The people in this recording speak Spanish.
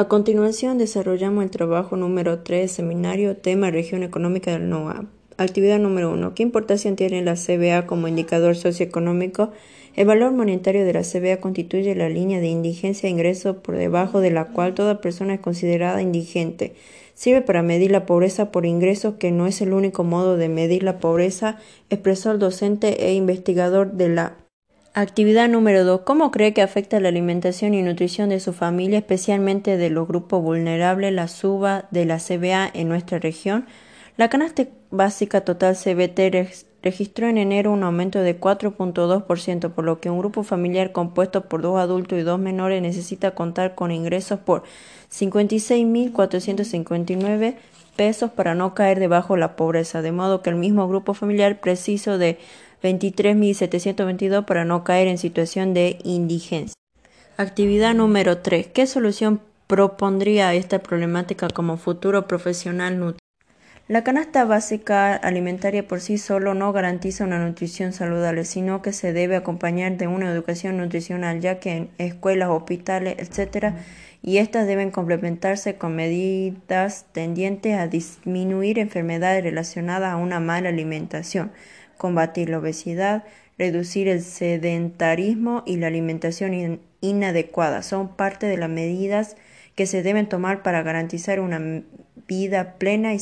A continuación desarrollamos el trabajo número 3, seminario, tema región económica del NOA. Actividad número 1. ¿Qué importancia tiene la CBA como indicador socioeconómico? El valor monetario de la CBA constituye la línea de indigencia e ingreso por debajo de la cual toda persona es considerada indigente. Sirve para medir la pobreza por ingresos, que no es el único modo de medir la pobreza, expresó el docente e investigador de la Actividad número 2. ¿Cómo cree que afecta la alimentación y nutrición de su familia, especialmente de los grupos vulnerables, la suba de la CBA en nuestra región? La canasta básica total CBT registró en enero un aumento de 4.2%, por lo que un grupo familiar compuesto por dos adultos y dos menores necesita contar con ingresos por 56.459 pesos para no caer debajo de la pobreza, de modo que el mismo grupo familiar preciso de 23.722 para no caer en situación de indigencia. Actividad número 3. ¿Qué solución propondría esta problemática como futuro profesional? La canasta básica alimentaria por sí solo no garantiza una nutrición saludable, sino que se debe acompañar de una educación nutricional, ya que en escuelas, hospitales, etc., y estas deben complementarse con medidas tendientes a disminuir enfermedades relacionadas a una mala alimentación combatir la obesidad, reducir el sedentarismo y la alimentación inadecuada. Son parte de las medidas que se deben tomar para garantizar una vida plena y